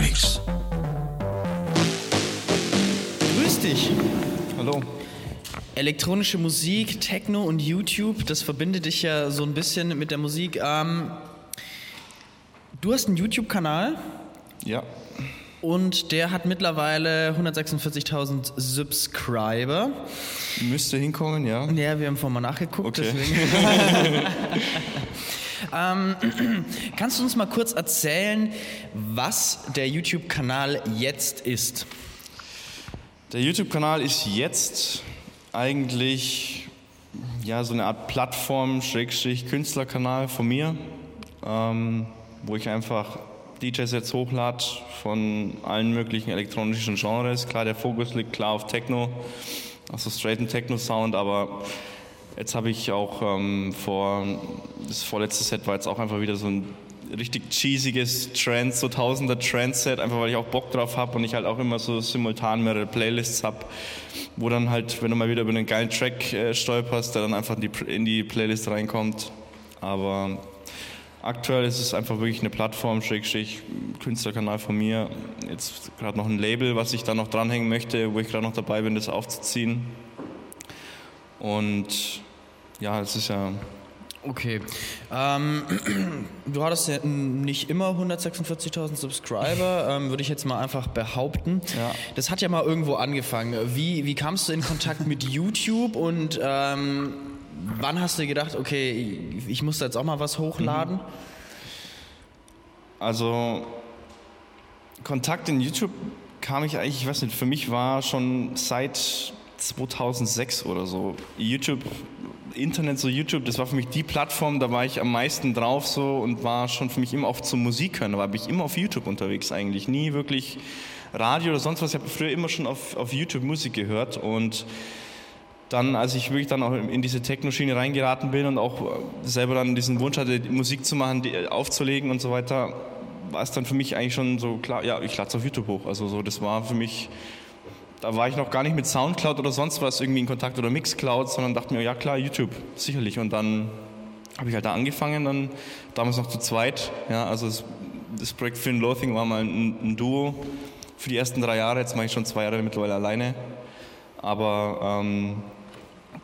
Freaks. Grüß dich. Hallo. Elektronische Musik, Techno und YouTube, das verbindet dich ja so ein bisschen mit der Musik. Ähm, du hast einen YouTube-Kanal Ja. und der hat mittlerweile 146.000 Subscriber. Müsste hinkommen, ja. Ja, wir haben vorhin mal nachgeguckt, Okay. ähm, kannst du uns mal kurz erzählen, was der YouTube-Kanal jetzt ist? Der YouTube-Kanal ist jetzt eigentlich ja, so eine Art Plattform, Schrägstrich Künstlerkanal von mir, ähm, wo ich einfach DJ-Sets hochlade von allen möglichen elektronischen Genres. Klar, der Fokus liegt klar auf Techno, also straighten Techno-Sound, aber jetzt habe ich auch ähm, vor, das vorletzte Set war jetzt auch einfach wieder so ein richtig cheesiges Trance, so tausender Trance-Set, einfach weil ich auch Bock drauf habe und ich halt auch immer so simultan mehrere Playlists habe, wo dann halt, wenn du mal wieder über einen geilen Track äh, stolperst, der dann einfach in die, in die Playlist reinkommt. Aber aktuell ist es einfach wirklich eine Plattform, Schrägstrich, Künstlerkanal von mir. Jetzt gerade noch ein Label, was ich da noch dranhängen möchte, wo ich gerade noch dabei bin, das aufzuziehen. Und ja, es ist ja Okay. Ähm, du hattest ja nicht immer 146.000 Subscriber, ähm, würde ich jetzt mal einfach behaupten. Ja. Das hat ja mal irgendwo angefangen. Wie, wie kamst du in Kontakt mit YouTube und ähm, wann hast du gedacht, okay, ich muss da jetzt auch mal was hochladen? Also Kontakt in YouTube kam ich eigentlich, ich weiß nicht, für mich war schon seit 2006 oder so YouTube, Internet, so YouTube, das war für mich die Plattform, da war ich am meisten drauf so und war schon für mich immer auch zum Musik hören, da war ich immer auf YouTube unterwegs eigentlich, nie wirklich Radio oder sonst was. Ich habe früher immer schon auf, auf YouTube Musik gehört und dann, als ich wirklich dann auch in diese Techno-Schiene reingeraten bin und auch selber dann diesen Wunsch hatte, Musik zu machen, aufzulegen und so weiter, war es dann für mich eigentlich schon so klar, ja, ich lade es auf YouTube hoch. Also so, das war für mich, da war ich noch gar nicht mit Soundcloud oder sonst was irgendwie in Kontakt oder Mixcloud, sondern dachte mir, ja klar, YouTube, sicherlich. Und dann habe ich halt da angefangen, dann damals noch zu zweit. Ja, also das, das Projekt Finn Loathing war mal ein, ein Duo für die ersten drei Jahre, jetzt mache ich schon zwei Jahre mittlerweile alleine. Aber ähm,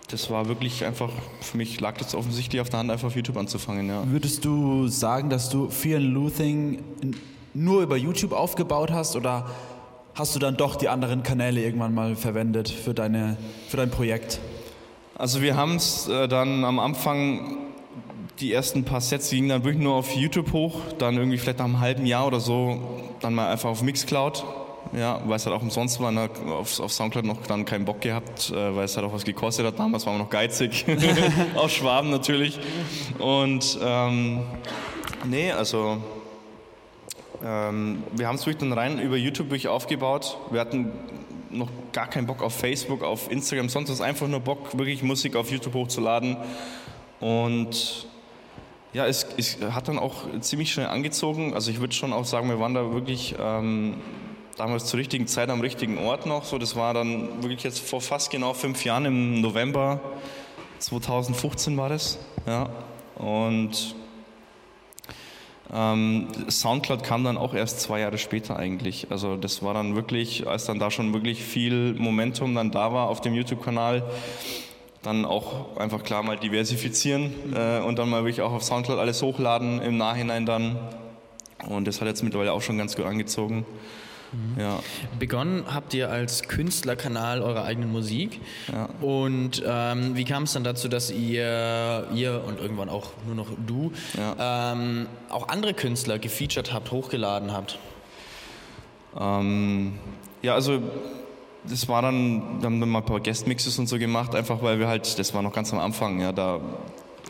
das war wirklich einfach, für mich lag das offensichtlich auf der Hand, einfach auf YouTube anzufangen, ja. Würdest du sagen, dass du Fear and Loathing nur über YouTube aufgebaut hast oder hast du dann doch die anderen Kanäle irgendwann mal verwendet für, deine, für dein Projekt? Also wir haben es äh, dann am Anfang, die ersten paar Sets gingen dann wirklich nur auf YouTube hoch, dann irgendwie vielleicht nach einem halben Jahr oder so, dann mal einfach auf Mixcloud. Ja, weil es halt auch umsonst war, ne, auf, auf Soundcloud noch dann keinen Bock gehabt, äh, weil es halt auch was gekostet hat. Damals waren wir noch geizig, auf Schwaben natürlich. Und ähm, nee, also ähm, wir haben es wirklich dann rein über YouTube wirklich aufgebaut. Wir hatten noch gar keinen Bock auf Facebook, auf Instagram, sonst was, einfach nur Bock, wirklich Musik auf YouTube hochzuladen. Und ja, es, es hat dann auch ziemlich schnell angezogen. Also ich würde schon auch sagen, wir waren da wirklich ähm, damals zur richtigen Zeit am richtigen Ort noch. So, das war dann wirklich jetzt vor fast genau fünf Jahren im November 2015 war das. Ja. Und ähm, Soundcloud kam dann auch erst zwei Jahre später eigentlich. Also das war dann wirklich, als dann da schon wirklich viel Momentum dann da war auf dem YouTube-Kanal, dann auch einfach klar mal diversifizieren äh, und dann mal wirklich auch auf Soundcloud alles hochladen im Nachhinein dann. Und das hat jetzt mittlerweile auch schon ganz gut angezogen. Ja. Begonnen habt ihr als Künstlerkanal eurer eigenen Musik. Ja. Und ähm, wie kam es dann dazu, dass ihr, ihr und irgendwann auch nur noch du, ähm, auch andere Künstler gefeatured habt, hochgeladen habt? Ähm, ja, also das war dann, wir haben dann mal ein paar Guestmixes und so gemacht, einfach weil wir halt, das war noch ganz am Anfang, ja, da,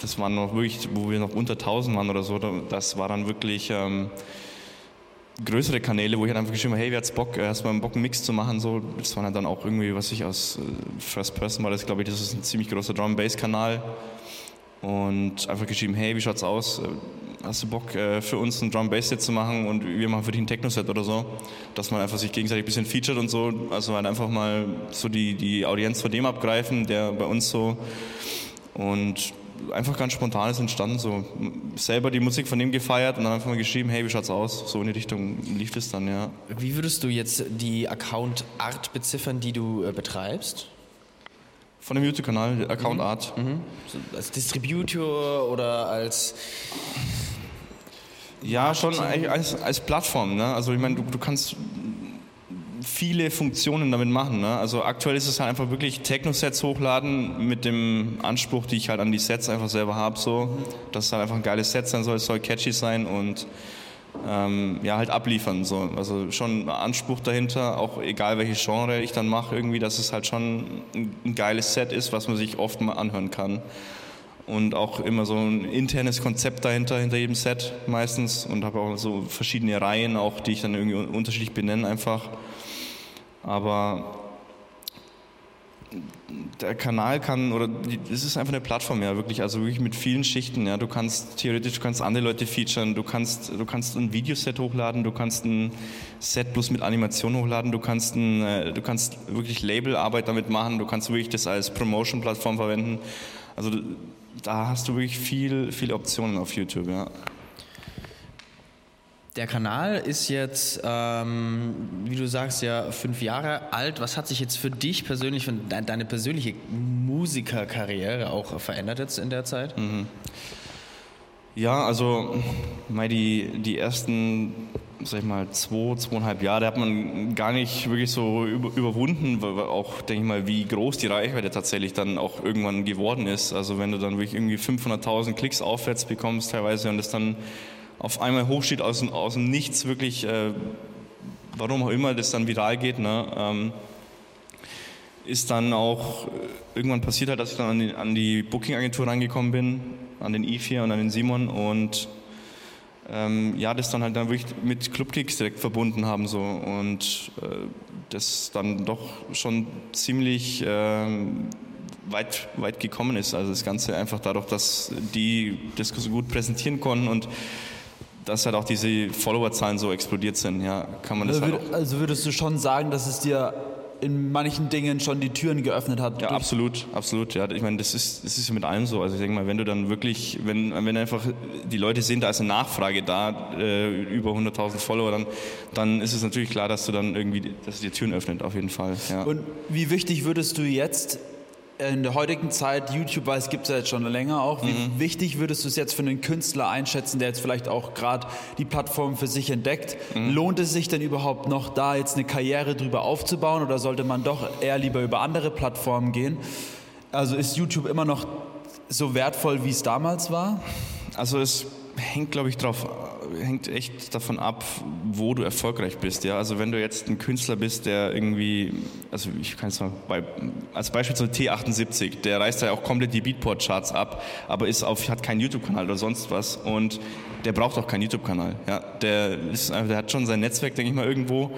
das war noch wirklich, wo wir noch unter 1000 waren oder so, da- das war dann wirklich ähm, größere Kanäle, wo ich halt einfach geschrieben habe, hey, wer hat's Bock, äh, hast du mal Bock, einen Mix zu machen, so, das war dann auch irgendwie, was ich aus äh, First Person war, das glaube ich, das ist ein ziemlich großer Drum-Bass-Kanal und einfach geschrieben, hey, wie schaut's aus? Äh, Hast du Bock äh, für uns ein Drum Bass Set zu machen und wir machen für dich ein Techno Set oder so, dass man einfach sich gegenseitig ein bisschen featured und so, also halt einfach mal so die die Audienz von dem abgreifen, der bei uns so. Und einfach ganz spontan ist entstanden. So selber die Musik von dem gefeiert und dann einfach mal geschrieben, hey, wie schaut's aus? So in die Richtung lief es dann, ja. Wie würdest du jetzt die Account-Art beziffern, die du äh, betreibst? Von dem YouTube-Kanal, Account Art. So als Distributor oder als Ja, schon als, als Plattform. Ne? Also ich meine, du, du kannst viele Funktionen damit machen. Ne? Also aktuell ist es halt einfach wirklich Techno-Sets hochladen mit dem Anspruch, die ich halt an die Sets einfach selber habe, so, dass es halt einfach ein geiles Set sein soll, es soll catchy sein und ähm, ja, halt abliefern. So. Also schon Anspruch dahinter, auch egal welche Genre ich dann mache, irgendwie, dass es halt schon ein geiles Set ist, was man sich oft mal anhören kann. Und auch immer so ein internes Konzept dahinter, hinter jedem Set meistens. Und habe auch so verschiedene Reihen, auch die ich dann irgendwie un- unterschiedlich benenne einfach. Aber der Kanal kann, oder es ist einfach eine Plattform, ja, wirklich, also wirklich mit vielen Schichten, ja. Du kannst theoretisch, du kannst andere Leute featuren, du kannst, du kannst ein Videoset hochladen, du kannst ein Set bloß mit Animation hochladen, du kannst ein, äh, du kannst wirklich Labelarbeit damit machen, du kannst wirklich das als Promotion-Plattform verwenden. Also da hast du wirklich viel, viele Optionen auf YouTube, ja. Der Kanal ist jetzt, ähm, wie du sagst, ja fünf Jahre alt. Was hat sich jetzt für dich persönlich, für de deine persönliche Musikerkarriere auch verändert jetzt in der Zeit? Ja, also mal die, die ersten, sag ich mal, zwei, zweieinhalb Jahre hat man gar nicht wirklich so über, überwunden, auch, denke ich mal, wie groß die Reichweite tatsächlich dann auch irgendwann geworden ist. Also wenn du dann wirklich irgendwie 500.000 Klicks aufwärts bekommst teilweise und es dann auf einmal hochsteht aus, dem- aus dem Nichts wirklich, äh, warum auch immer das dann viral geht, ne? Ähm, ist dann auch äh, irgendwann passiert halt, dass ich dann an die, an die Booking-Agentur rangekommen bin, an den I4 und an den Simon und ähm, ja, das dann halt dann wirklich mit Clubkicks direkt verbunden haben so und äh, das dann doch schon ziemlich ähm, weit, weit gekommen ist. Also das Ganze einfach dadurch, dass die das so gut präsentieren konnten und dass halt auch diese Followerzahlen so explodiert sind, ja, kann man das Also, halt würd, also würdest du schon sagen, dass es dir in manchen Dingen schon die Türen geöffnet hat? Ja, absolut, absolut. Ja, ich meine, das ist, das ist ja mit allem so. Also ich denke mal, wenn du dann wirklich, wenn, wenn einfach die Leute sehen, da ist eine Nachfrage da, äh, über 100.000 Follower, dann, dann ist es natürlich klar, dass du dann irgendwie, dass es dir Türen öffnet, auf jeden Fall. Ja. Und wie wichtig würdest du jetzt in der heutigen Zeit, YouTube, weil es gibt es ja jetzt schon länger auch, wie Mhm. wichtig würdest du es jetzt für einen Künstler einschätzen, der jetzt vielleicht auch gerade die Plattform für sich entdeckt? Mhm. Lohnt es sich denn überhaupt noch, da jetzt eine Karriere drüber aufzubauen oder sollte man doch eher lieber über andere Plattformen gehen? Also ist YouTube immer noch so wertvoll, wie es damals war? Also es hängt, glaube ich, drauf, hängt echt davon ab, wo du erfolgreich bist. Ja? Also wenn du jetzt ein Künstler bist, der irgendwie, also ich kann es mal bei, als Beispiel so T78, der reißt ja auch komplett die Beatport-Charts ab, aber ist auf, hat keinen YouTube-Kanal oder sonst was und der braucht auch keinen YouTube-Kanal. Ja? Der, der hat schon sein Netzwerk, denke ich mal, irgendwo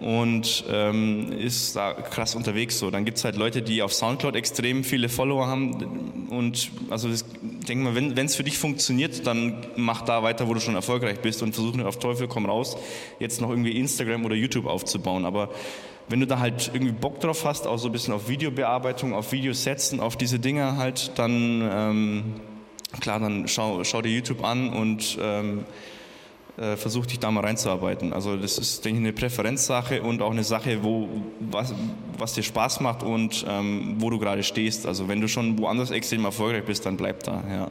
und ähm, ist da krass unterwegs. So. Dann gibt es halt Leute, die auf Soundcloud extrem viele Follower haben und also das, denk mal, wenn es für dich funktioniert, dann mach da weiter, wo du schon erfolgreich bist und versuch nicht auf Teufel komm raus, jetzt noch irgendwie Instagram oder YouTube aufzubauen. Aber wenn du da halt irgendwie Bock drauf hast, auch so ein bisschen auf Videobearbeitung, auf Videosetzen, auf diese Dinge halt, dann ähm, klar, dann schau, schau dir YouTube an und ähm, äh, versuch dich da mal reinzuarbeiten. Also das ist, denke ich, eine Präferenzsache und auch eine Sache, wo, was, was dir Spaß macht und ähm, wo du gerade stehst. Also wenn du schon woanders extrem erfolgreich bist, dann bleib da. Ja.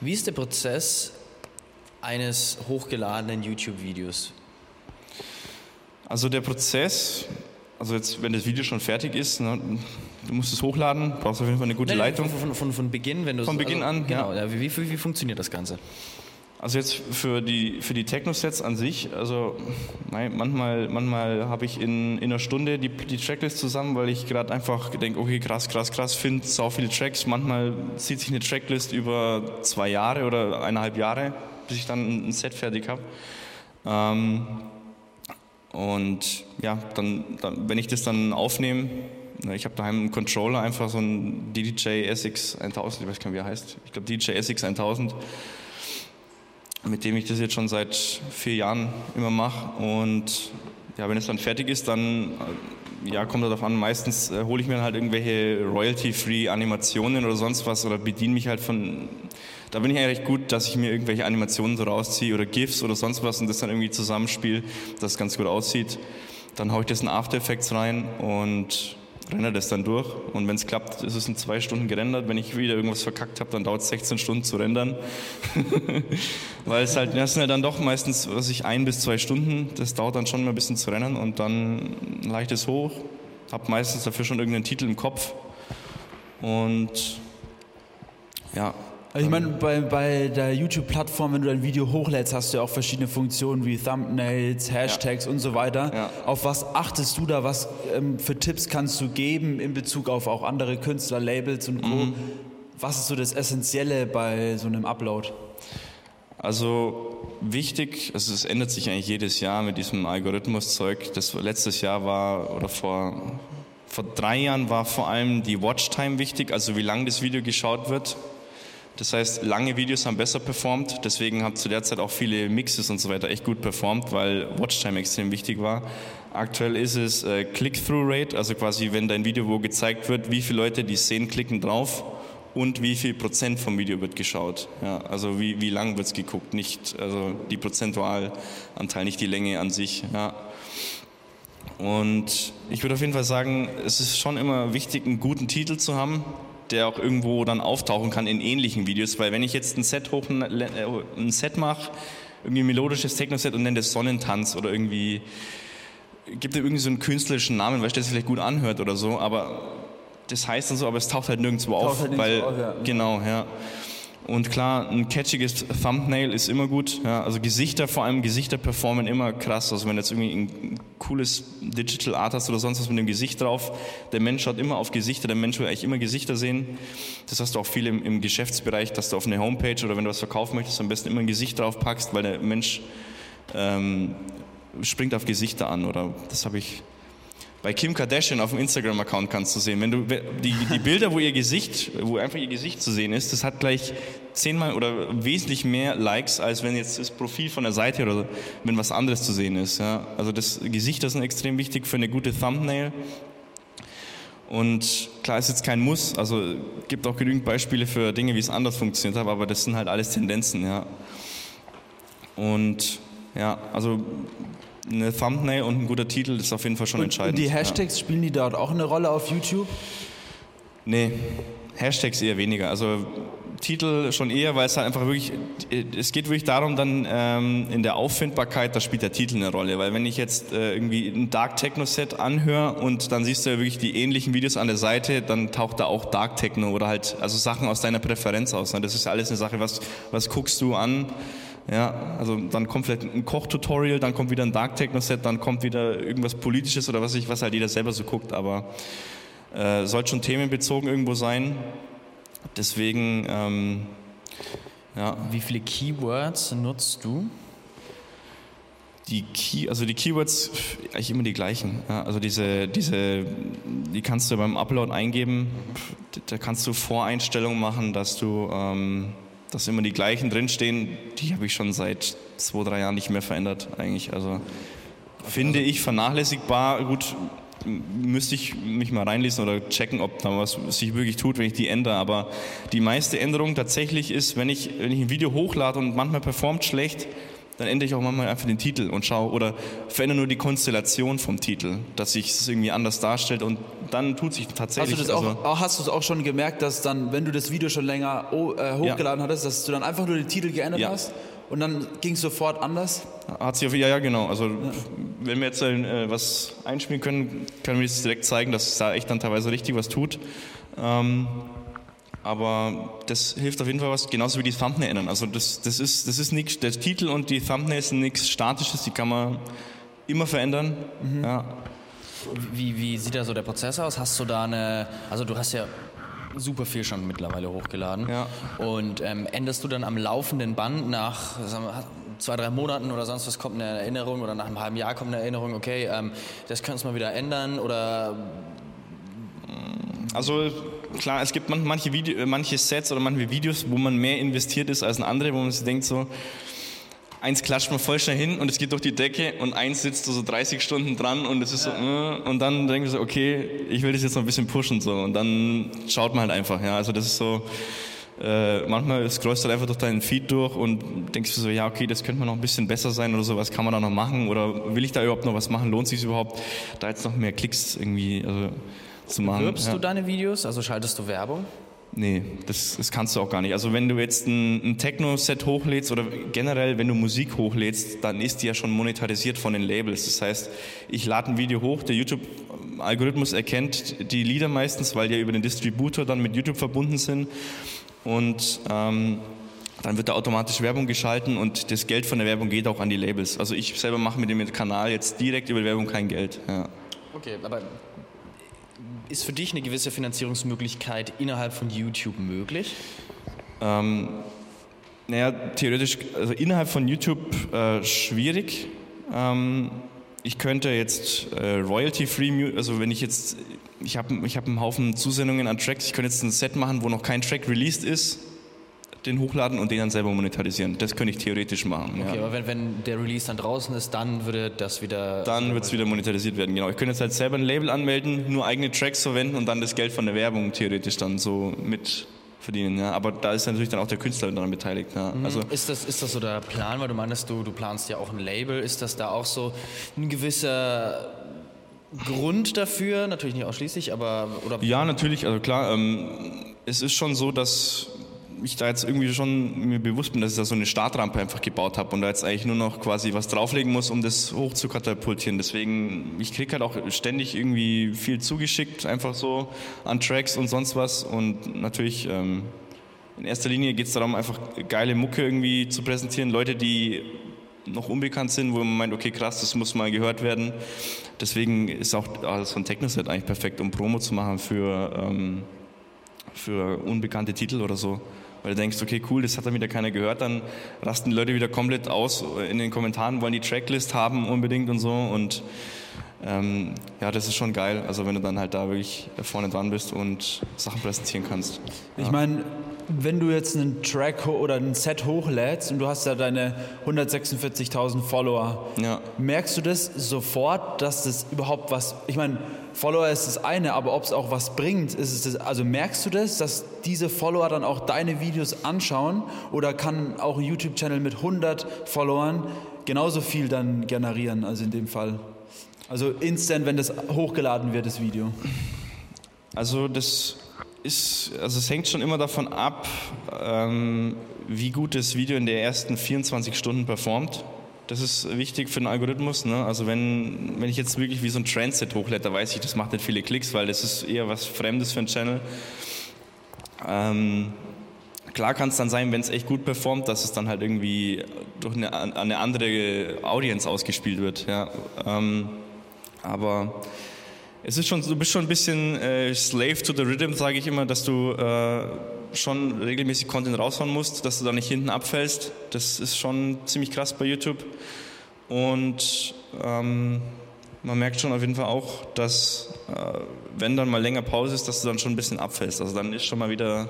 Wie ist der Prozess eines hochgeladenen YouTube-Videos? Also der Prozess, also jetzt, wenn das Video schon fertig ist, ne, du musst es hochladen, brauchst auf jeden Fall eine gute Leitung. Von, von, von, Beginn, wenn du Von Beginn an, Genau, ja. ja. Wie, wie, wie funktioniert das Ganze? Also jetzt für die, für die Techno-Sets an sich, also manchmal, manchmal habe ich in, in einer Stunde die, die Tracklist zusammen, weil ich gerade einfach denke, okay, krass, krass, krass, finde sau viele Tracks. Manchmal zieht sich eine Tracklist über zwei Jahre oder eineinhalb Jahre, bis ich dann ein Set fertig habe. Ähm, und ja, dann, dann, wenn ich das dann aufnehme, ne, ich habe daheim einen Controller, einfach so einen DJI SX 1000, ich weiß gar nicht, wie er heißt. Ich glaube DJI SX 1000 mit dem ich das jetzt schon seit vier Jahren immer mache. Und ja, wenn es dann fertig ist, dann ja, kommt darauf an. Meistens äh, hole ich mir halt irgendwelche royalty-free Animationen oder sonst was oder bediene mich halt von. Da bin ich eigentlich gut, dass ich mir irgendwelche Animationen so rausziehe oder GIFs oder sonst was und das dann irgendwie zusammenspiele, dass es ganz gut aussieht. Dann haue ich das in After Effects rein und renne das dann durch. Und wenn es klappt, ist es in zwei Stunden gerendert. Wenn ich wieder irgendwas verkackt habe, dann dauert es 16 Stunden zu rendern. Weil es halt, das sind ja dann doch meistens, was ich, ein bis zwei Stunden. Das dauert dann schon mal ein bisschen zu rennen und dann leicht es hoch. Habe meistens dafür schon irgendeinen Titel im Kopf. Und ja, ich meine, bei, bei der YouTube-Plattform, wenn du dein Video hochlädst, hast du ja auch verschiedene Funktionen wie Thumbnails, Hashtags ja. und so weiter. Ja. Auf was achtest du da? Was ähm, für Tipps kannst du geben in Bezug auf auch andere Künstler, Labels und Co.? Mhm. Was ist so das Essentielle bei so einem Upload? Also wichtig, also es ändert sich eigentlich jedes Jahr mit diesem Algorithmuszeug. Das letztes Jahr war oder vor vor drei Jahren war vor allem die Watchtime wichtig, also wie lang das Video geschaut wird. Das heißt, lange Videos haben besser performt, deswegen haben zu der Zeit auch viele Mixes und so weiter echt gut performt, weil Watchtime extrem wichtig war. Aktuell ist es äh, Click-Through-Rate, also quasi, wenn dein Video wo gezeigt wird, wie viele Leute die sehen, klicken drauf und wie viel Prozent vom Video wird geschaut. Ja, also wie, wie lang wird es geguckt, nicht also die Prozentualanteil, nicht die Länge an sich. Ja. Und ich würde auf jeden Fall sagen, es ist schon immer wichtig, einen guten Titel zu haben, der auch irgendwo dann auftauchen kann in ähnlichen Videos, weil wenn ich jetzt ein Set hoch, äh, ein Set mache, irgendwie ein melodisches Techno-Set und nenne das Sonnentanz oder irgendwie, gibt er irgendwie so einen künstlerischen Namen, weil es sich vielleicht gut anhört oder so, aber das heißt dann so, aber es taucht halt nirgendwo taucht auf, halt weil, auf, ja. genau, ja. Und klar, ein catchiges Thumbnail ist immer gut. Ja, also Gesichter, vor allem Gesichter performen immer krass. Also wenn jetzt irgendwie ein cooles Digital Art hast oder sonst was mit dem Gesicht drauf, der Mensch schaut immer auf Gesichter, der Mensch will eigentlich immer Gesichter sehen. Das hast du auch viel im, im Geschäftsbereich, dass du auf eine Homepage oder wenn du was verkaufen möchtest, am besten immer ein Gesicht drauf packst, weil der Mensch ähm, springt auf Gesichter an. Oder das habe ich bei Kim Kardashian auf dem Instagram-Account kannst du sehen. Wenn du die, die Bilder, wo ihr Gesicht, wo einfach ihr Gesicht zu sehen ist, das hat gleich zehnmal oder wesentlich mehr Likes, als wenn jetzt das Profil von der Seite oder wenn was anderes zu sehen ist. Ja. Also das Gesicht ist extrem wichtig für eine gute Thumbnail. Und klar ist jetzt kein Muss, also gibt auch genügend Beispiele für Dinge, wie es anders funktioniert hat, aber das sind halt alles Tendenzen, ja. Und ja, also eine Thumbnail und ein guter Titel ist auf jeden Fall schon und, entscheidend. Und die Hashtags, ja. spielen die dort auch eine Rolle auf YouTube? Nee, Hashtags eher weniger. Also Titel schon eher, weil es halt einfach wirklich, es geht wirklich darum, dann ähm, in der Auffindbarkeit, da spielt der Titel eine Rolle. Weil wenn ich jetzt äh, irgendwie ein Dark Techno Set anhöre und dann siehst du ja wirklich die ähnlichen Videos an der Seite, dann taucht da auch Dark Techno oder halt also Sachen aus deiner Präferenz aus. Ne? Das ist alles eine Sache, was, was guckst du an? Ja, also dann kommt vielleicht ein Kochtutorial, dann kommt wieder ein Dark Techno Set, dann kommt wieder irgendwas Politisches oder was ich, was halt jeder selber so guckt, aber äh, sollte schon themenbezogen irgendwo sein. Deswegen, ähm, ja. Wie viele Keywords nutzt du? Die Key, also die Keywords eigentlich immer die gleichen. Ja, also diese, diese, die kannst du beim Upload eingeben. Da kannst du Voreinstellungen machen, dass du ähm, dass immer die gleichen drinstehen, die habe ich schon seit zwei, drei Jahren nicht mehr verändert eigentlich. Also finde ich vernachlässigbar. Gut, müsste ich mich mal reinlesen oder checken, ob da was sich wirklich tut, wenn ich die ändere. Aber die meiste Änderung tatsächlich ist, wenn ich, wenn ich ein Video hochlade und manchmal performt schlecht, dann ändere ich auch manchmal einfach den Titel und schaue oder verändere nur die Konstellation vom Titel, dass sich es irgendwie anders darstellt und dann tut sich tatsächlich. Hast du das also auch, hast du es auch schon gemerkt, dass dann, wenn du das Video schon länger äh, hochgeladen ja. hattest, dass du dann einfach nur den Titel geändert ja. hast? Und dann ging es sofort anders? Hat sich auf, ja, ja, genau. Also, ja. wenn wir jetzt äh, was einspielen können, können wir es direkt zeigen, dass es da echt dann teilweise richtig was tut. Ähm, aber das hilft auf jeden Fall was, genauso wie die Thumbnail ändern. Also das, das ist, das ist nichts, der Titel und die Thumbnail sind nichts Statisches, die kann man immer verändern. Mhm. Ja. Wie, wie sieht da so der Prozess aus? Hast du da eine, also du hast ja super viel schon mittlerweile hochgeladen. Ja. Und ähm, änderst du dann am laufenden Band nach wir, zwei, drei Monaten oder sonst was kommt eine Erinnerung oder nach einem halben Jahr kommt eine Erinnerung, okay, ähm, das könntest du mal wieder ändern oder also klar, es gibt manche, Video, manche Sets oder manche Videos, wo man mehr investiert ist als in andere, wo man sich denkt so, eins klatscht man voll schnell hin und es geht durch die Decke und eins sitzt so 30 Stunden dran und es ist ja. so, äh, und dann denke ich so, okay, ich will das jetzt noch ein bisschen pushen so. Und dann schaut man halt einfach, ja, also das ist so, äh, manchmal scrollst du halt einfach durch deinen Feed durch und denkst du so, ja, okay, das könnte man noch ein bisschen besser sein oder so, was kann man da noch machen oder will ich da überhaupt noch was machen, lohnt sich überhaupt, da jetzt noch mehr Klicks irgendwie also, zu machen. Wirbst ja. du deine Videos, also schaltest du Werbung? Nee, das, das kannst du auch gar nicht. Also wenn du jetzt ein, ein Techno-Set hochlädst oder generell, wenn du Musik hochlädst, dann ist die ja schon monetarisiert von den Labels. Das heißt, ich lade ein Video hoch, der YouTube-Algorithmus erkennt die Lieder meistens, weil die ja über den Distributor dann mit YouTube verbunden sind. Und ähm, dann wird da automatisch Werbung geschalten und das Geld von der Werbung geht auch an die Labels. Also ich selber mache mit dem Kanal jetzt direkt über Werbung kein Geld. Ja. Okay, aber ist für dich eine gewisse Finanzierungsmöglichkeit innerhalb von YouTube möglich? Ähm, naja, theoretisch, also innerhalb von YouTube äh, schwierig. Ähm, ich könnte jetzt äh, royalty-free, also wenn ich jetzt, ich habe ich hab einen Haufen Zusendungen an Tracks, ich könnte jetzt ein Set machen, wo noch kein Track released ist den hochladen und den dann selber monetarisieren. Das könnte ich theoretisch machen. Okay, ja. aber wenn, wenn der Release dann draußen ist, dann würde das wieder... Dann wird es wieder monetarisiert werden, genau. Ich könnte jetzt halt selber ein Label anmelden, nur eigene Tracks verwenden und dann das Geld von der Werbung theoretisch dann so mit verdienen. Ja. Aber da ist natürlich dann auch der Künstler daran beteiligt. Ja. Mhm. Also ist, das, ist das so der Plan, weil du meinst, du, du planst ja auch ein Label. Ist das da auch so ein gewisser Grund dafür? Natürlich nicht ausschließlich, aber... Oder ja, natürlich. Also klar, ähm, es ist schon so, dass ich da jetzt irgendwie schon mir bewusst bin, dass ich da so eine Startrampe einfach gebaut habe und da jetzt eigentlich nur noch quasi was drauflegen muss, um das hoch zu katapultieren. Deswegen, ich kriege halt auch ständig irgendwie viel zugeschickt, einfach so an Tracks und sonst was. Und natürlich, ähm, in erster Linie geht es darum, einfach geile Mucke irgendwie zu präsentieren. Leute, die noch unbekannt sind, wo man meint, okay, krass, das muss mal gehört werden. Deswegen ist auch so ein Techno-Set eigentlich perfekt, um Promo zu machen für, ähm, für unbekannte Titel oder so weil du denkst, okay, cool, das hat dann wieder keiner gehört, dann rasten die Leute wieder komplett aus in den Kommentaren, wollen die Tracklist haben unbedingt und so und ähm, ja, das ist schon geil, also wenn du dann halt da wirklich vorne dran bist und Sachen präsentieren kannst. Ja. Ich meine, wenn du jetzt einen Track oder ein Set hochlädst und du hast ja deine 146.000 Follower, ja. merkst du das sofort, dass das überhaupt was, ich meine, Follower ist das eine, aber ob es auch was bringt, ist es das, also merkst du das, dass diese Follower dann auch deine Videos anschauen oder kann auch ein YouTube-Channel mit 100 Followern genauso viel dann generieren, also in dem Fall? Also instant, wenn das hochgeladen wird, das Video. Also das ist, also es hängt schon immer davon ab, ähm, wie gut das Video in den ersten 24 Stunden performt. Das ist wichtig für den Algorithmus. Ne? Also wenn, wenn ich jetzt wirklich wie so ein Trendset hochlädt, da weiß ich, das macht nicht viele Klicks, weil das ist eher was Fremdes für einen Channel. Ähm, klar kann es dann sein, wenn es echt gut performt, dass es dann halt irgendwie durch eine, eine andere Audience ausgespielt wird. Ja? Ähm, aber es ist schon, du bist schon ein bisschen äh, Slave to the Rhythm, sage ich immer, dass du äh, schon regelmäßig Content raushauen musst, dass du da nicht hinten abfällst. Das ist schon ziemlich krass bei YouTube. Und ähm, man merkt schon auf jeden Fall auch, dass äh, wenn dann mal länger Pause ist, dass du dann schon ein bisschen abfällst. Also dann ist schon mal wieder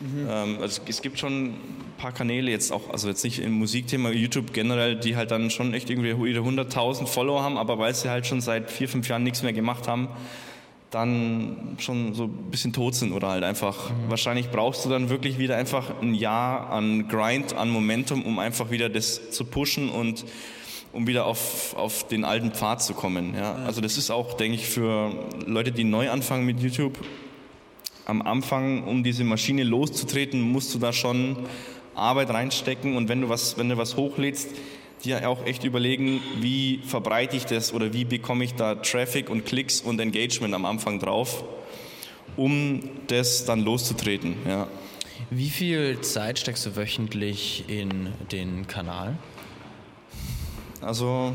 Mhm. Ähm, also es gibt schon ein paar Kanäle jetzt auch, also jetzt nicht im Musikthema, YouTube generell, die halt dann schon echt irgendwie ihre 100.000 Follower haben, aber weil sie halt schon seit vier, fünf Jahren nichts mehr gemacht haben, dann schon so ein bisschen tot sind oder halt einfach, mhm. wahrscheinlich brauchst du dann wirklich wieder einfach ein Jahr an Grind, an Momentum, um einfach wieder das zu pushen und um wieder auf, auf den alten Pfad zu kommen. Ja? Also das ist auch, denke ich, für Leute, die neu anfangen mit YouTube, am Anfang, um diese Maschine loszutreten, musst du da schon Arbeit reinstecken und wenn du was, wenn du was hochlädst, dir auch echt überlegen, wie verbreite ich das oder wie bekomme ich da Traffic und Klicks und Engagement am Anfang drauf, um das dann loszutreten. Ja. Wie viel Zeit steckst du wöchentlich in den Kanal? Also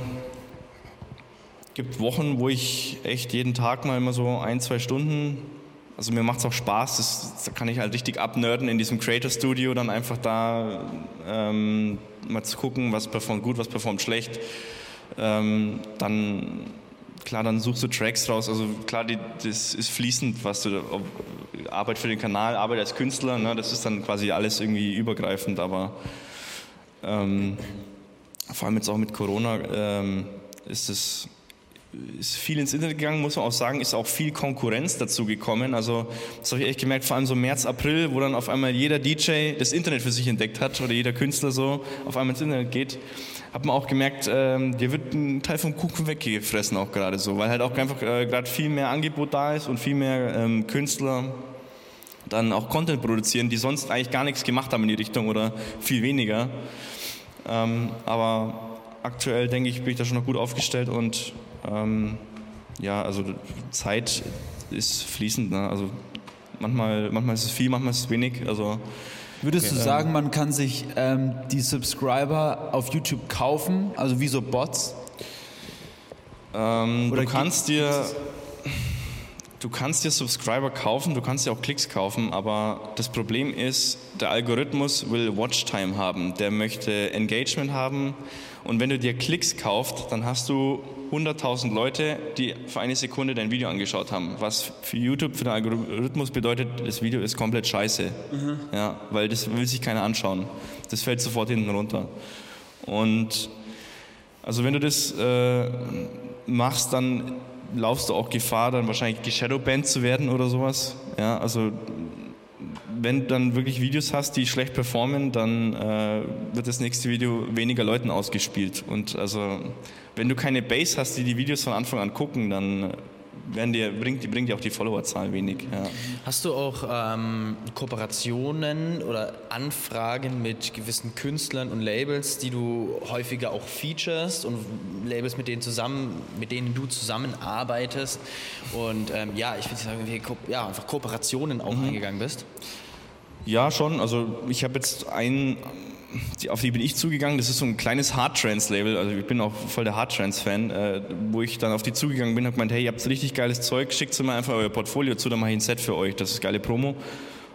gibt Wochen, wo ich echt jeden Tag mal immer so ein, zwei Stunden also mir macht es auch Spaß, das, da kann ich halt richtig abnörden in diesem Creator Studio, dann einfach da ähm, mal zu gucken, was performt gut, was performt schlecht. Ähm, dann, klar, dann suchst du Tracks raus, also klar, die, das ist fließend, was du, ob, Arbeit für den Kanal, Arbeit als Künstler, ne, das ist dann quasi alles irgendwie übergreifend, aber ähm, vor allem jetzt auch mit Corona ähm, ist es ist viel ins Internet gegangen, muss man auch sagen, ist auch viel Konkurrenz dazu gekommen. Also das habe ich echt gemerkt, vor allem so März, April, wo dann auf einmal jeder DJ das Internet für sich entdeckt hat oder jeder Künstler so auf einmal ins Internet geht, hat man auch gemerkt, ähm, dir wird ein Teil vom Kuchen weggefressen auch gerade so, weil halt auch einfach äh, gerade viel mehr Angebot da ist und viel mehr ähm, Künstler dann auch Content produzieren, die sonst eigentlich gar nichts gemacht haben in die Richtung oder viel weniger. Ähm, aber aktuell denke ich, bin ich da schon noch gut aufgestellt und ähm, ja, also Zeit ist fließend. Ne? Also manchmal, manchmal ist es viel, manchmal ist es wenig. Also Würdest okay, du sagen, ähm, man kann sich ähm, die Subscriber auf YouTube kaufen, also wie so Bots? Ähm, du kannst dir du kannst dir Subscriber kaufen, du kannst dir auch Klicks kaufen, aber das Problem ist, der Algorithmus will Watchtime haben, der möchte Engagement haben und wenn du dir Klicks kaufst, dann hast du 100.000 Leute, die für eine Sekunde dein Video angeschaut haben. Was für YouTube, für den Algorithmus bedeutet, das Video ist komplett scheiße. Mhm. Ja, weil das will sich keiner anschauen. Das fällt sofort hinten runter. Und also wenn du das äh, machst, dann laufst du auch Gefahr, dann wahrscheinlich geshadowbanned zu werden oder sowas. Ja, also wenn du dann wirklich Videos hast, die schlecht performen, dann äh, wird das nächste Video weniger Leuten ausgespielt. Und also, wenn du keine Base hast, die die Videos von Anfang an gucken, dann werden dir, bringt, bringt dir auch die Followerzahl wenig. Ja. Hast du auch ähm, Kooperationen oder Anfragen mit gewissen Künstlern und Labels, die du häufiger auch featurest und Labels, mit denen, zusammen, mit denen du zusammenarbeitest und ähm, ja, ich würde sagen, ja, einfach Kooperationen auch mhm. eingegangen bist? Ja, schon. Also ich habe jetzt einen, auf die bin ich zugegangen. Das ist so ein kleines Hard Trance Label. Also ich bin auch voll der Hard Trance Fan, äh, wo ich dann auf die zugegangen bin, habe gemeint, hey, ihr habt richtig geiles Zeug, schickt mir einfach euer Portfolio zu, dann mache ich ein Set für euch. Das ist geile Promo.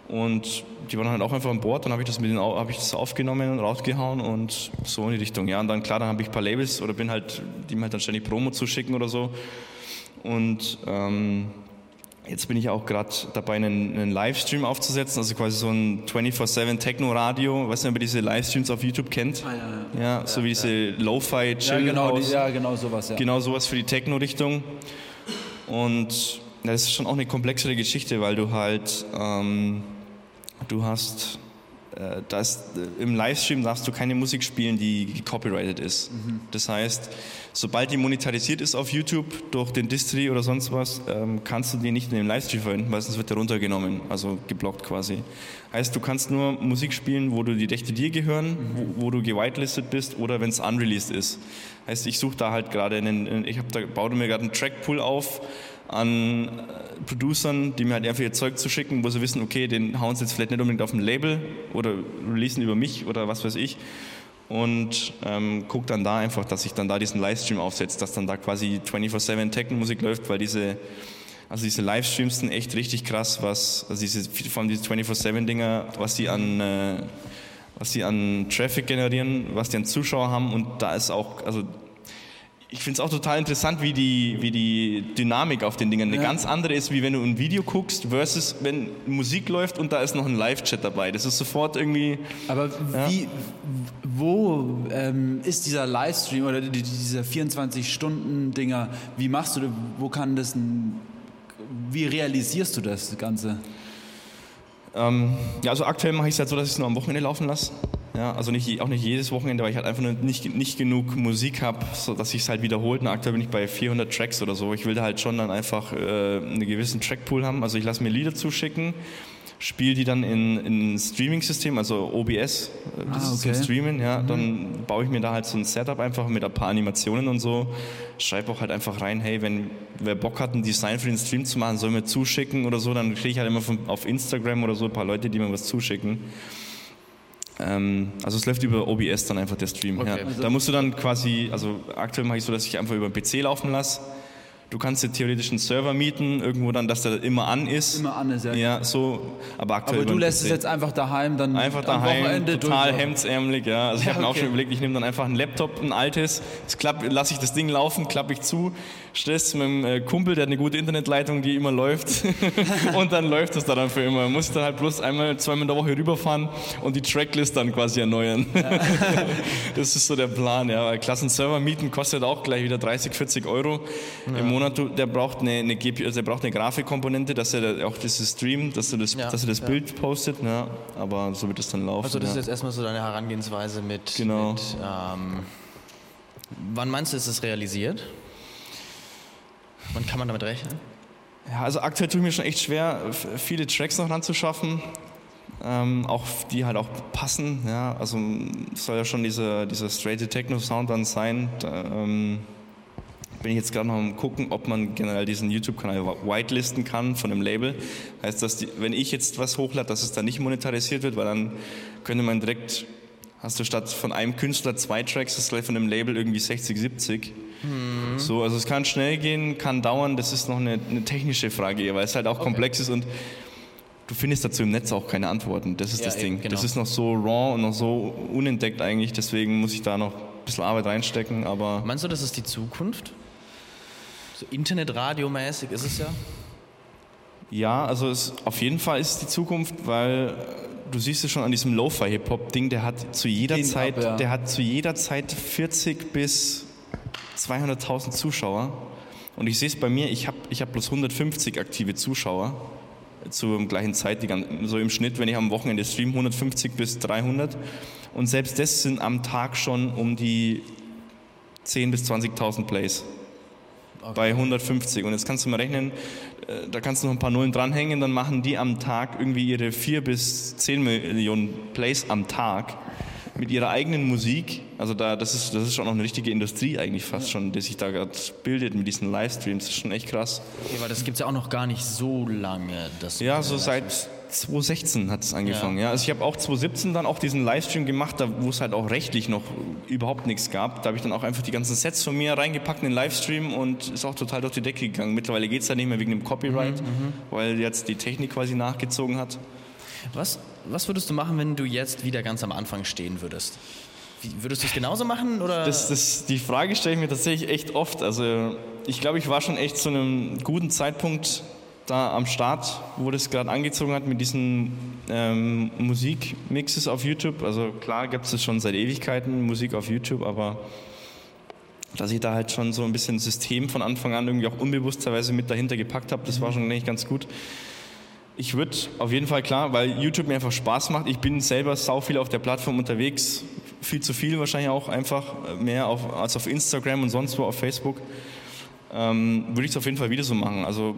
Und die waren halt auch einfach an Bord. Dann habe ich das habe ich das aufgenommen und rausgehauen und so in die Richtung. Ja, und dann klar, dann habe ich ein paar Labels oder bin halt, die mir halt dann ständig Promo zuschicken oder so. Und ähm, Jetzt bin ich auch gerade dabei, einen, einen, Livestream aufzusetzen, also quasi so ein 24-7 Techno-Radio. Weißt du, ob ihr diese Livestreams auf YouTube kennt? Ah, ja, ja. ja, so wie diese Lo-Fi chill ja, genau, die, ja, genau sowas. Ja. Genau sowas für die Techno-Richtung. Und das ist schon auch eine komplexere Geschichte, weil du halt, ähm, du hast äh, das, äh, im Livestream darfst du keine Musik spielen, die copyrighted ist. Mhm. Das heißt, sobald die monetarisiert ist auf YouTube durch den Distri oder sonst was, ähm, kannst du die nicht in den Livestream verwenden, weil sonst wird der runtergenommen, also geblockt quasi. Heißt, du kannst nur Musik spielen, wo du die Rechte dir gehören, mhm. wo, wo, du gewitelistet bist oder wenn es unreleased ist. Heißt, ich suche da halt gerade einen, ich habe da baue mir gerade einen Trackpool auf an äh, Producern, die mir halt einfach ihr Zeug zu schicken, wo sie wissen, okay, den hauen sie jetzt vielleicht nicht unbedingt auf dem Label oder releasen über mich oder was weiß ich. Und ähm, guck dann da einfach, dass ich dann da diesen Livestream aufsetze, dass dann da quasi 24-7 Techno-Musik läuft, weil diese, also diese Livestreams sind echt richtig krass, was, also diese, vor allem diese 24-7-Dinger, was die an, äh, was die an Traffic generieren, was die an Zuschauer haben und da ist auch, also ich finde es auch total interessant, wie die, wie die Dynamik auf den Dingen eine ja. ganz andere ist, wie wenn du ein Video guckst, versus wenn Musik läuft und da ist noch ein Live-Chat dabei. Das ist sofort irgendwie. Aber wie, ja. wo ähm, ist dieser Livestream oder die, diese 24-Stunden-Dinger? Wie machst du, wo kann das, wie realisierst du das Ganze? Ähm, ja, also aktuell mache ich es halt so, dass ich es nur am Wochenende laufen lasse. Ja, also nicht, auch nicht jedes Wochenende, weil ich halt einfach nicht, nicht genug Musik habe, sodass ich es halt wiederholt. Und aktuell bin ich bei 400 Tracks oder so. Ich will da halt schon dann einfach äh, einen gewissen Trackpool haben. Also ich lasse mir Lieder zuschicken, spiele die dann in, in ein Streaming-System, also OBS, äh, das ah, okay. ist zum Streamen. Ja, mhm. Dann baue ich mir da halt so ein Setup einfach mit ein paar Animationen und so. Schreibe auch halt einfach rein, hey, wenn wer Bock hat, ein Design für den Stream zu machen, soll mir zuschicken oder so. Dann kriege ich halt immer von, auf Instagram oder so ein paar Leute, die mir was zuschicken. Ähm, also es läuft über OBS dann einfach der Stream. Okay. Ja. Da musst du dann quasi, also aktuell mache ich so, dass ich einfach über den PC laufen lasse. Du kannst dir theoretisch einen Server mieten, irgendwo dann, dass der immer an ist. Immer an ist, ja. Ja, so, aber aktuell. Aber du lässt es jetzt einfach daheim dann Einfach daheim, Wochenende total hemdsärmelig, ja. Also ich ja, habe mir okay. auch schon überlegt, ich nehme dann einfach einen Laptop, ein altes, lasse ich das Ding laufen, klappe ich zu, stehst mit einem äh, Kumpel, der hat eine gute Internetleitung, die immer läuft und dann läuft es da dann für immer. Muss dann halt bloß einmal, zweimal in der Woche rüberfahren und die Tracklist dann quasi erneuern. Das ist so der Plan, ja. Weil Klassenserver mieten kostet auch gleich wieder 30, 40 Euro ja. im Monat der braucht eine, eine GPU, also der braucht eine Grafikkomponente, dass er auch das Stream, dass er das, ja, dass er das ja. Bild postet, ja, aber so wird es dann laufen. Also das ist jetzt erstmal so deine Herangehensweise mit, genau. Mit, ähm, wann meinst du, ist es realisiert? Wann kann man damit rechnen? Ja, also aktuell tue ich mir schon echt schwer, viele Tracks noch ranzuschaffen. Ähm, auch die halt auch passen, ja, also soll ja schon dieser, dieser straight Techno Sound dann sein. Da, ähm, bin ich jetzt gerade noch am gucken, ob man generell diesen YouTube-Kanal whitelisten kann von dem Label. Heißt das, wenn ich jetzt was hochlade, dass es dann nicht monetarisiert wird, weil dann könnte man direkt, hast du statt von einem Künstler zwei Tracks, ist gleich von dem Label irgendwie 60, 70. Mhm. So, also es kann schnell gehen, kann dauern, das ist noch eine, eine technische Frage, weil es halt auch okay. komplex ist und du findest dazu im Netz auch keine Antworten. Das ist ja, das Ding. Eben, genau. Das ist noch so raw und noch so unentdeckt eigentlich, deswegen muss ich da noch ein bisschen Arbeit reinstecken, aber... Meinst du, das ist die Zukunft? So Internetradio-mäßig ist es ja? Ja, also es, auf jeden Fall ist es die Zukunft, weil du siehst es schon an diesem Lo-Fi-Hip-Hop-Ding, der hat zu jeder Den Zeit, ab, ja. der hat zu jeder Zeit 40 bis 200.000 Zuschauer. Und ich sehe es bei mir, ich habe ich hab bloß 150 aktive Zuschauer zur gleichen Zeit, so im Schnitt, wenn ich am Wochenende stream, 150 bis 300. Und selbst das sind am Tag schon um die 10.000 bis 20.000 Plays okay. bei 150. Und jetzt kannst du mal rechnen, da kannst du noch ein paar Nullen dranhängen, dann machen die am Tag irgendwie ihre 4 bis 10 Millionen Plays am Tag mit ihrer eigenen Musik. Also da, das ist, das ist schon noch eine richtige Industrie eigentlich fast ja. schon, die sich da gerade bildet mit diesen Livestreams. Das ist schon echt krass. Okay, weil das gibt es ja auch noch gar nicht so lange. ja, so seit 2016 hat es angefangen. Ja. ja. Also ich habe auch 2017 dann auch diesen Livestream gemacht, da, wo es halt auch rechtlich noch überhaupt nichts gab. Da habe ich dann auch einfach die ganzen Sets von mir reingepackt in den Livestream und ist auch total durch die Decke gegangen. Mittlerweile geht es da nicht mehr wegen dem Copyright, mhm, mhm, weil jetzt die Technik quasi nachgezogen hat. Was, was würdest du machen, wenn du jetzt wieder ganz am Anfang stehen würdest? Wie, würdest du es genauso machen? Oder? Das, das, die Frage stelle ich mir tatsächlich echt oft. Also ich glaube, ich war schon echt zu einem guten Zeitpunkt da am Start, wo das gerade angezogen hat mit diesen ähm, Musikmixes auf YouTube. Also klar gibt es schon seit Ewigkeiten Musik auf YouTube, aber dass ich da halt schon so ein bisschen System von Anfang an irgendwie auch unbewussterweise mit dahinter gepackt habe, das war schon eigentlich ganz gut. Ich würde auf jeden Fall klar, weil YouTube mir einfach Spaß macht. Ich bin selber sau viel auf der Plattform unterwegs, viel zu viel wahrscheinlich auch einfach mehr auf, als auf Instagram und sonst wo auf Facebook. Ähm, würde ich es auf jeden Fall wieder so machen. Also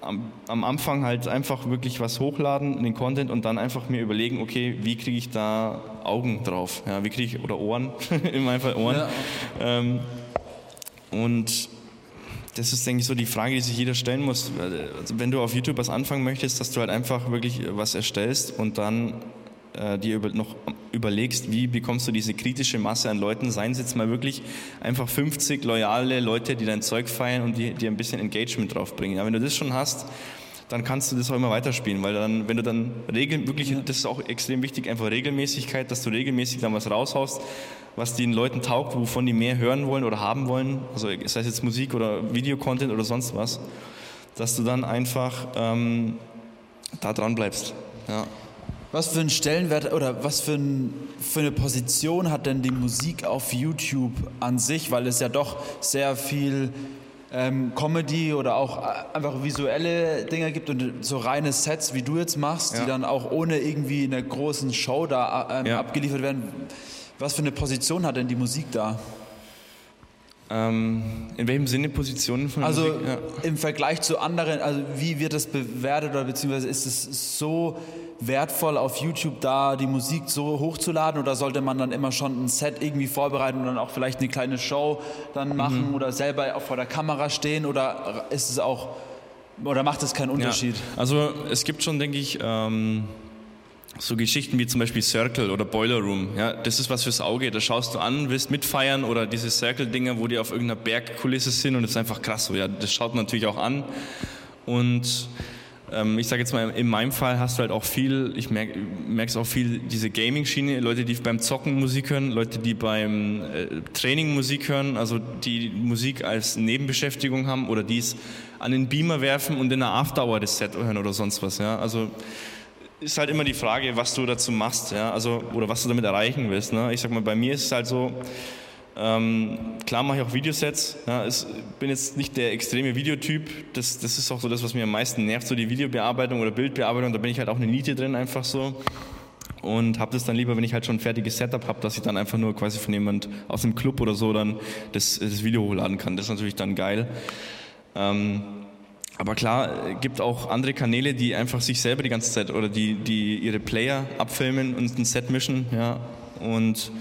am, am, Anfang halt einfach wirklich was hochladen, den Content und dann einfach mir überlegen, okay, wie kriege ich da Augen drauf? Ja, wie kriege ich, oder Ohren, in meinem Fall Ohren. Ja. Ähm, und das ist, denke ich, so die Frage, die sich jeder stellen muss. Also wenn du auf YouTube was anfangen möchtest, dass du halt einfach wirklich was erstellst und dann äh, dir über, noch überlegst, wie bekommst du diese kritische Masse an Leuten, seien es jetzt mal wirklich einfach 50 loyale Leute, die dein Zeug feiern und die dir ein bisschen Engagement draufbringen. Ja, wenn du das schon hast, dann kannst du das auch immer weiterspielen, weil dann, wenn du dann regel, wirklich, das ist auch extrem wichtig, einfach Regelmäßigkeit, dass du regelmäßig dann was raushaust, was den Leuten taugt, wovon die mehr hören wollen oder haben wollen, also sei es jetzt Musik oder Videocontent oder sonst was, dass du dann einfach ähm, da dran bleibst. Ja. Was für einen Stellenwert oder was für, ein, für, eine Position hat denn die Musik auf YouTube an sich? Weil es ja doch sehr viel ähm, Comedy oder auch äh, einfach visuelle Dinge gibt und so reine Sets, wie du jetzt machst, ja. die dann auch ohne irgendwie eine großen Show da äh, ähm, ja. abgeliefert werden. Was für eine Position hat denn die Musik da? Ähm, in welchem Sinne Positionen von Also Musik? Ja. im Vergleich zu anderen, also wie wird das bewertet oder beziehungsweise ist es so wertvoll auf YouTube da die Musik so hochzuladen oder sollte man dann immer schon ein Set irgendwie vorbereiten und dann auch vielleicht eine kleine Show dann machen mhm. oder selber auch vor der Kamera stehen oder ist es auch oder macht es keinen Unterschied? Ja. Also es gibt schon, denke ich, ähm, so Geschichten wie zum Beispiel Circle oder Boiler Room, ja, das ist was fürs Auge. Da schaust du an, willst mitfeiern oder diese Circle-Dinger, wo die auf irgendeiner Bergkulisse sind und es ist einfach krass so. Ja, das schaut man natürlich auch an. Und ich sage jetzt mal, in meinem Fall hast du halt auch viel, ich merke es auch viel, diese Gaming-Schiene, Leute, die beim Zocken Musik hören, Leute, die beim äh, Training Musik hören, also die Musik als Nebenbeschäftigung haben oder die es an den Beamer werfen und in der Afterhour das Set hören oder sonst was. Ja? Also ist halt immer die Frage, was du dazu machst, ja? also, oder was du damit erreichen willst. Ne? Ich sag mal, bei mir ist es halt so, ähm, klar mache ich auch Videosets. Ja, ich bin jetzt nicht der extreme Videotyp. Das, das ist auch so das, was mir am meisten nervt, so die Videobearbeitung oder Bildbearbeitung. Da bin ich halt auch eine Niete drin, einfach so. Und habe das dann lieber, wenn ich halt schon ein fertiges Setup habe, dass ich dann einfach nur quasi von jemand aus dem Club oder so dann das, das Video hochladen kann. Das ist natürlich dann geil. Ähm, aber klar, gibt auch andere Kanäle, die einfach sich selber die ganze Zeit oder die, die ihre Player abfilmen und ein Set mischen. Ja. Und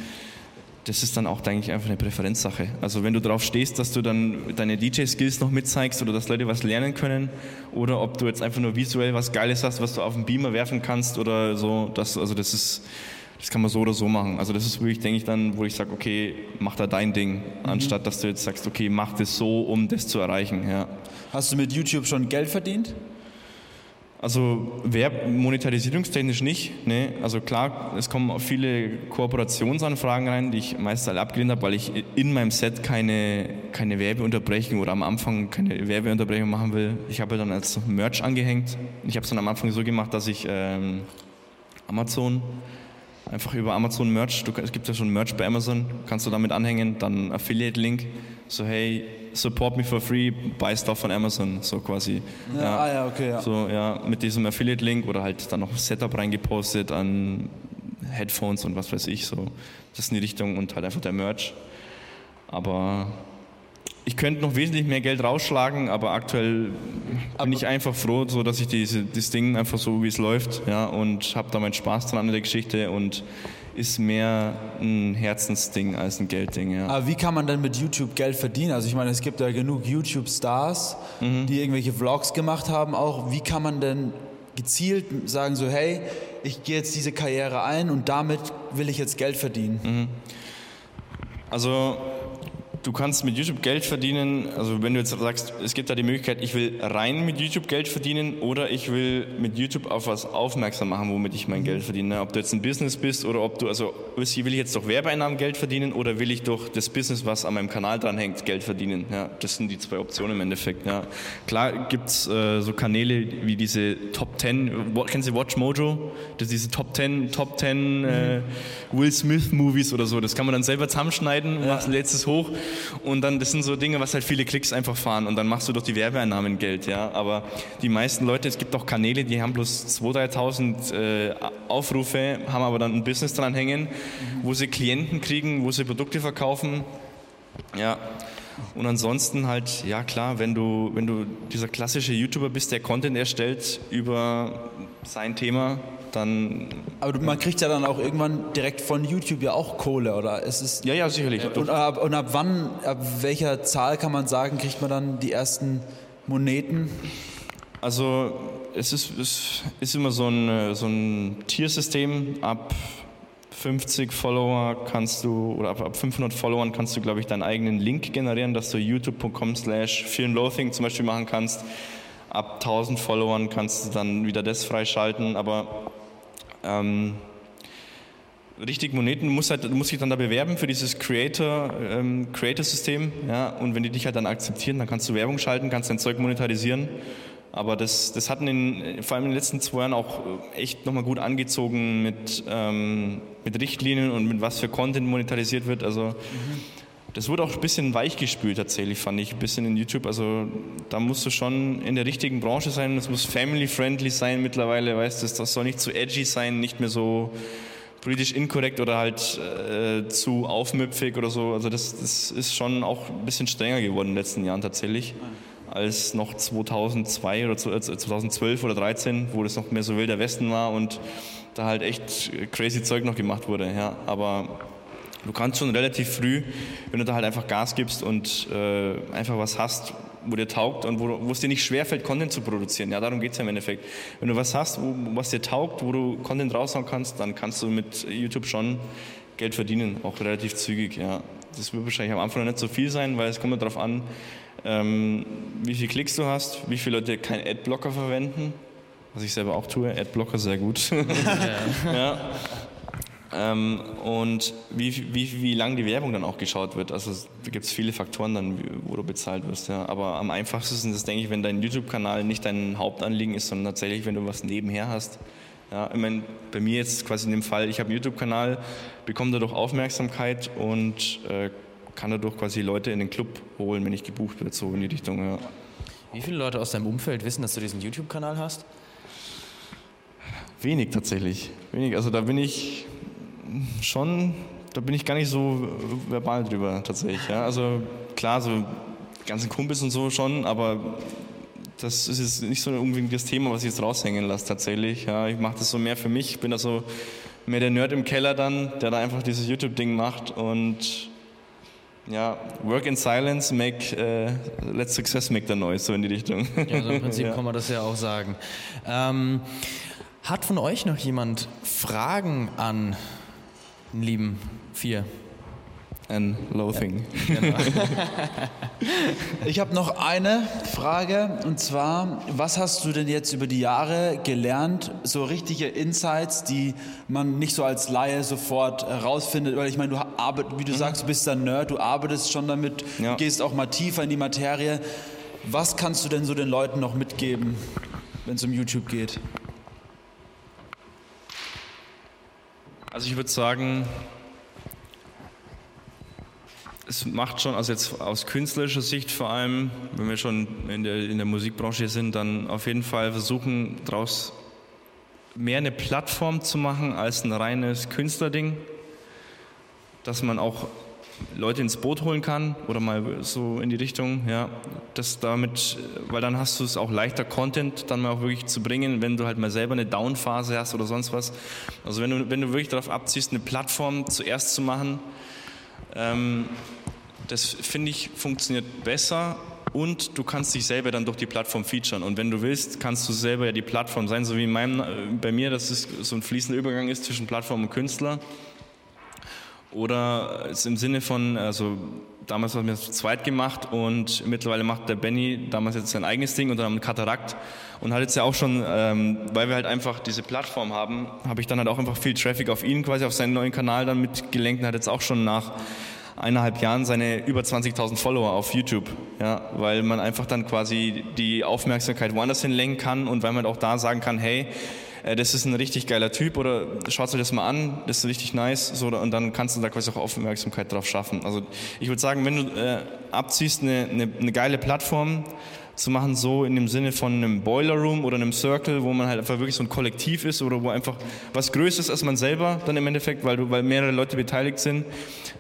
das ist dann auch eigentlich einfach eine Präferenzsache. Also wenn du darauf stehst, dass du dann deine DJ-Skills noch mitzeigst oder dass Leute was lernen können oder ob du jetzt einfach nur visuell was Geiles hast, was du auf den Beamer werfen kannst oder so, das, also das ist, das kann man so oder so machen. Also das ist wirklich, denke ich dann, wo ich sage, okay, mach da dein Ding, mhm. anstatt dass du jetzt sagst, okay, mach das so, um das zu erreichen. Ja. Hast du mit YouTube schon Geld verdient? Also Werb monetarisierungstechnisch nicht. Ne? Also klar, es kommen viele Kooperationsanfragen rein, die ich meist alle abgelehnt habe, weil ich in meinem Set keine, keine Werbeunterbrechung oder am Anfang keine Werbeunterbrechung machen will. Ich habe dann als Merch angehängt. Ich habe es dann am Anfang so gemacht, dass ich ähm, Amazon einfach über Amazon Merch, du, es gibt ja schon Merch bei Amazon, kannst du damit anhängen, dann Affiliate-Link, so hey, support me for free, buy stuff von Amazon, so quasi. Ja, ja. Ah, ja, okay, ja. So, ja, mit diesem Affiliate-Link oder halt dann noch Setup reingepostet an Headphones und was weiß ich, so. Das ist in die Richtung und halt einfach der Merch. Aber ich könnte noch wesentlich mehr Geld rausschlagen, aber aktuell bin ich einfach froh, so dass ich diese, das Ding einfach so wie es läuft, ja, und habe da meinen Spaß dran an der Geschichte und ist mehr ein Herzensding als ein Geldding. Ja. Aber wie kann man denn mit YouTube Geld verdienen? Also ich meine, es gibt ja genug YouTube-Stars, mhm. die irgendwelche Vlogs gemacht haben. Auch wie kann man denn gezielt sagen so, hey, ich gehe jetzt diese Karriere ein und damit will ich jetzt Geld verdienen? Mhm. Also du kannst mit YouTube Geld verdienen, also wenn du jetzt sagst, es gibt da die Möglichkeit, ich will rein mit YouTube Geld verdienen oder ich will mit YouTube auf was aufmerksam machen, womit ich mein Geld verdiene. Ob du jetzt ein Business bist oder ob du, also will ich jetzt durch Werbeeinnahmen Geld verdienen oder will ich durch das Business, was an meinem Kanal dranhängt, Geld verdienen. Ja, das sind die zwei Optionen im Endeffekt. Ja. Klar gibt es äh, so Kanäle wie diese Top 10, kennen Sie Watch Mojo? Das diese Top 10, Top 10 äh, Will Smith Movies oder so. Das kann man dann selber zusammenschneiden, ja. machst letztes hoch und dann, das sind so Dinge, was halt viele Klicks einfach fahren und dann machst du durch die Werbeeinnahmen Geld, ja. Aber die meisten Leute, es gibt auch Kanäle, die haben bloß 2.000, 3.000 äh, Aufrufe, haben aber dann ein Business dran hängen, wo sie Klienten kriegen, wo sie Produkte verkaufen, ja. Und ansonsten halt, ja klar, wenn du, wenn du dieser klassische YouTuber bist, der Content erstellt über sein Thema, dann. Aber man kriegt ja dann auch irgendwann direkt von YouTube ja auch Kohle, oder? Es ist, ja, ja, sicherlich. Und ab, und ab wann, ab welcher Zahl kann man sagen, kriegt man dann die ersten Moneten? Also es ist, es ist immer so ein, so ein Tiersystem. Ab 50 Follower kannst du, oder ab, ab 500 Followern kannst du, glaube ich, deinen eigenen Link generieren, dass du youtube.com slash Fear Loathing zum Beispiel machen kannst. Ab 1000 Followern kannst du dann wieder das freischalten, aber ähm, richtig Moneten muss halt, muss dich dann da bewerben für dieses Creator, ähm, Creator-System. Ja? Und wenn die dich halt dann akzeptieren, dann kannst du Werbung schalten, kannst dein Zeug monetarisieren. Aber das, das hat in, vor allem in den letzten zwei Jahren auch echt nochmal gut angezogen mit, ähm, mit Richtlinien und mit was für Content monetarisiert wird. Also das wurde auch ein bisschen weichgespült tatsächlich, fand ich, ein bisschen in YouTube. Also da musst du schon in der richtigen Branche sein. Es muss family-friendly sein mittlerweile, weißt du. Das soll nicht zu edgy sein, nicht mehr so politisch inkorrekt oder halt äh, zu aufmüpfig oder so. Also das, das ist schon auch ein bisschen strenger geworden in den letzten Jahren tatsächlich. Mhm als noch 2002 oder 2012 äh, oder 2013, wo das noch mehr so wilder Westen war und da halt echt crazy Zeug noch gemacht wurde. Ja. Aber du kannst schon relativ früh, wenn du da halt einfach Gas gibst und äh, einfach was hast, wo dir taugt und wo, wo es dir nicht schwerfällt, Content zu produzieren. Ja, darum geht es ja im Endeffekt. Wenn du was hast, wo, was dir taugt, wo du Content raushauen kannst, dann kannst du mit YouTube schon Geld verdienen, auch relativ zügig. Ja. Das wird wahrscheinlich am Anfang noch nicht so viel sein, weil es kommt darauf an, ähm, wie viele Klicks du hast, wie viele Leute keinen Adblocker verwenden, was ich selber auch tue. Adblocker sehr gut. ja. ja. Ähm, und wie, wie, wie lang die Werbung dann auch geschaut wird. Also da gibt es viele Faktoren dann, wo du bezahlt wirst. Ja. Aber am einfachsten ist denke ich, wenn dein YouTube-Kanal nicht dein Hauptanliegen ist, sondern tatsächlich, wenn du was nebenher hast. Ja, ich meine, bei mir jetzt quasi in dem Fall, ich habe einen YouTube-Kanal, bekomme dadurch Aufmerksamkeit und äh, kann dadurch quasi Leute in den Club holen, wenn ich gebucht werde, so in die Richtung. Ja. Wie viele Leute aus deinem Umfeld wissen, dass du diesen YouTube-Kanal hast? Wenig tatsächlich. Wenig. Also da bin ich schon, da bin ich gar nicht so verbal drüber tatsächlich. Ja. Also klar, so ganzen Kumpels und so schon, aber das ist jetzt nicht so unbedingt das Thema, was ich jetzt raushängen lasse tatsächlich. Ja. Ich mache das so mehr für mich. Ich bin da so mehr der Nerd im Keller dann, der da einfach dieses YouTube-Ding macht und ja, work in silence, make, uh, let success make the noise, so in die Richtung. Ja, also im Prinzip ja. kann man das ja auch sagen. Ähm, hat von euch noch jemand Fragen an den lieben Vier? And loathing. Genau. ich habe noch eine Frage und zwar, was hast du denn jetzt über die Jahre gelernt, so richtige Insights, die man nicht so als Laie sofort herausfindet, weil ich meine, du arbeitest, wie du mhm. sagst, du bist ein Nerd, du arbeitest schon damit, ja. gehst auch mal tiefer in die Materie. Was kannst du denn so den Leuten noch mitgeben, wenn es um YouTube geht? Also ich würde sagen, es macht schon, also jetzt aus künstlerischer Sicht vor allem, wenn wir schon in der, in der Musikbranche sind, dann auf jeden Fall versuchen, daraus mehr eine Plattform zu machen als ein reines Künstlerding, dass man auch Leute ins Boot holen kann oder mal so in die Richtung, ja, das damit, weil dann hast du es auch leichter Content dann mal auch wirklich zu bringen, wenn du halt mal selber eine Downphase hast oder sonst was. Also wenn du, wenn du wirklich darauf abziehst, eine Plattform zuerst zu machen, ähm, das finde ich funktioniert besser und du kannst dich selber dann durch die Plattform featuren. Und wenn du willst, kannst du selber ja die Plattform sein, so wie in meinem, äh, bei mir, dass es so ein fließender Übergang ist zwischen Plattform und Künstler. Oder es im Sinne von, also damals haben wir es zu zweit gemacht und mittlerweile macht der Benny damals jetzt sein eigenes Ding unter einem Katarakt und hat jetzt ja auch schon, ähm, weil wir halt einfach diese Plattform haben, habe ich dann halt auch einfach viel Traffic auf ihn quasi, auf seinen neuen Kanal dann mitgelenkt und hat jetzt auch schon nach eineinhalb Jahren seine über 20.000 Follower auf YouTube, ja, weil man einfach dann quasi die Aufmerksamkeit woanders hinlenken kann und weil man auch da sagen kann, hey, äh, das ist ein richtig geiler Typ oder schaut euch das mal an, das ist richtig nice so, und dann kannst du da quasi auch Aufmerksamkeit drauf schaffen. Also ich würde sagen, wenn du äh, abziehst, eine, eine, eine geile Plattform, zu machen, so in dem Sinne von einem Boiler Room oder einem Circle, wo man halt einfach wirklich so ein Kollektiv ist oder wo einfach was Größeres als man selber dann im Endeffekt, weil, du, weil mehrere Leute beteiligt sind.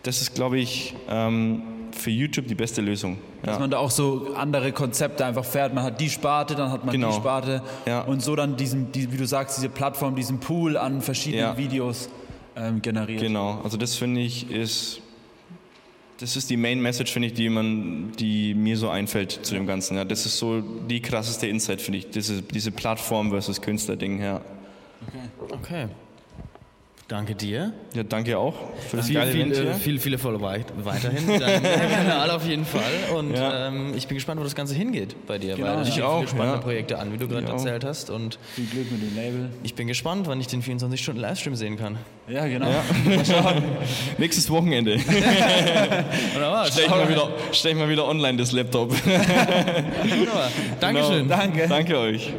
Das ist, glaube ich, ähm, für YouTube die beste Lösung. Ja. Dass man da auch so andere Konzepte einfach fährt. Man hat die Sparte, dann hat man genau. die Sparte ja. und so dann diesen, die, wie du sagst, diese Plattform, diesen Pool an verschiedenen ja. Videos ähm, generiert. Genau, also das finde ich ist das ist die Main Message, finde ich, die, man, die mir so einfällt zu dem Ganzen. Ja. Das ist so die krasseste Insight, finde ich, diese, diese Plattform versus Künstler-Ding. Ja. Okay. okay. Danke dir. Ja, danke auch für das geile viel, Event Viele, viele Follower weiterhin. Dein Kanal auf jeden Fall. Und ja. ähm, ich bin gespannt, wo das Ganze hingeht bei dir. Genau, weil ich auch. Viele spannende ja. Projekte an, wie du gerade erzählt hast. Und viel Glück mit dem Label. Ich bin gespannt, wann ich den 24 Stunden Livestream sehen kann. Ja, genau. Ja. Nächstes Wochenende. Wunderbar. Stell ich, mal wieder, stell ich mal wieder online das Laptop. Wunderbar. Dankeschön. Genau. Danke. Danke euch.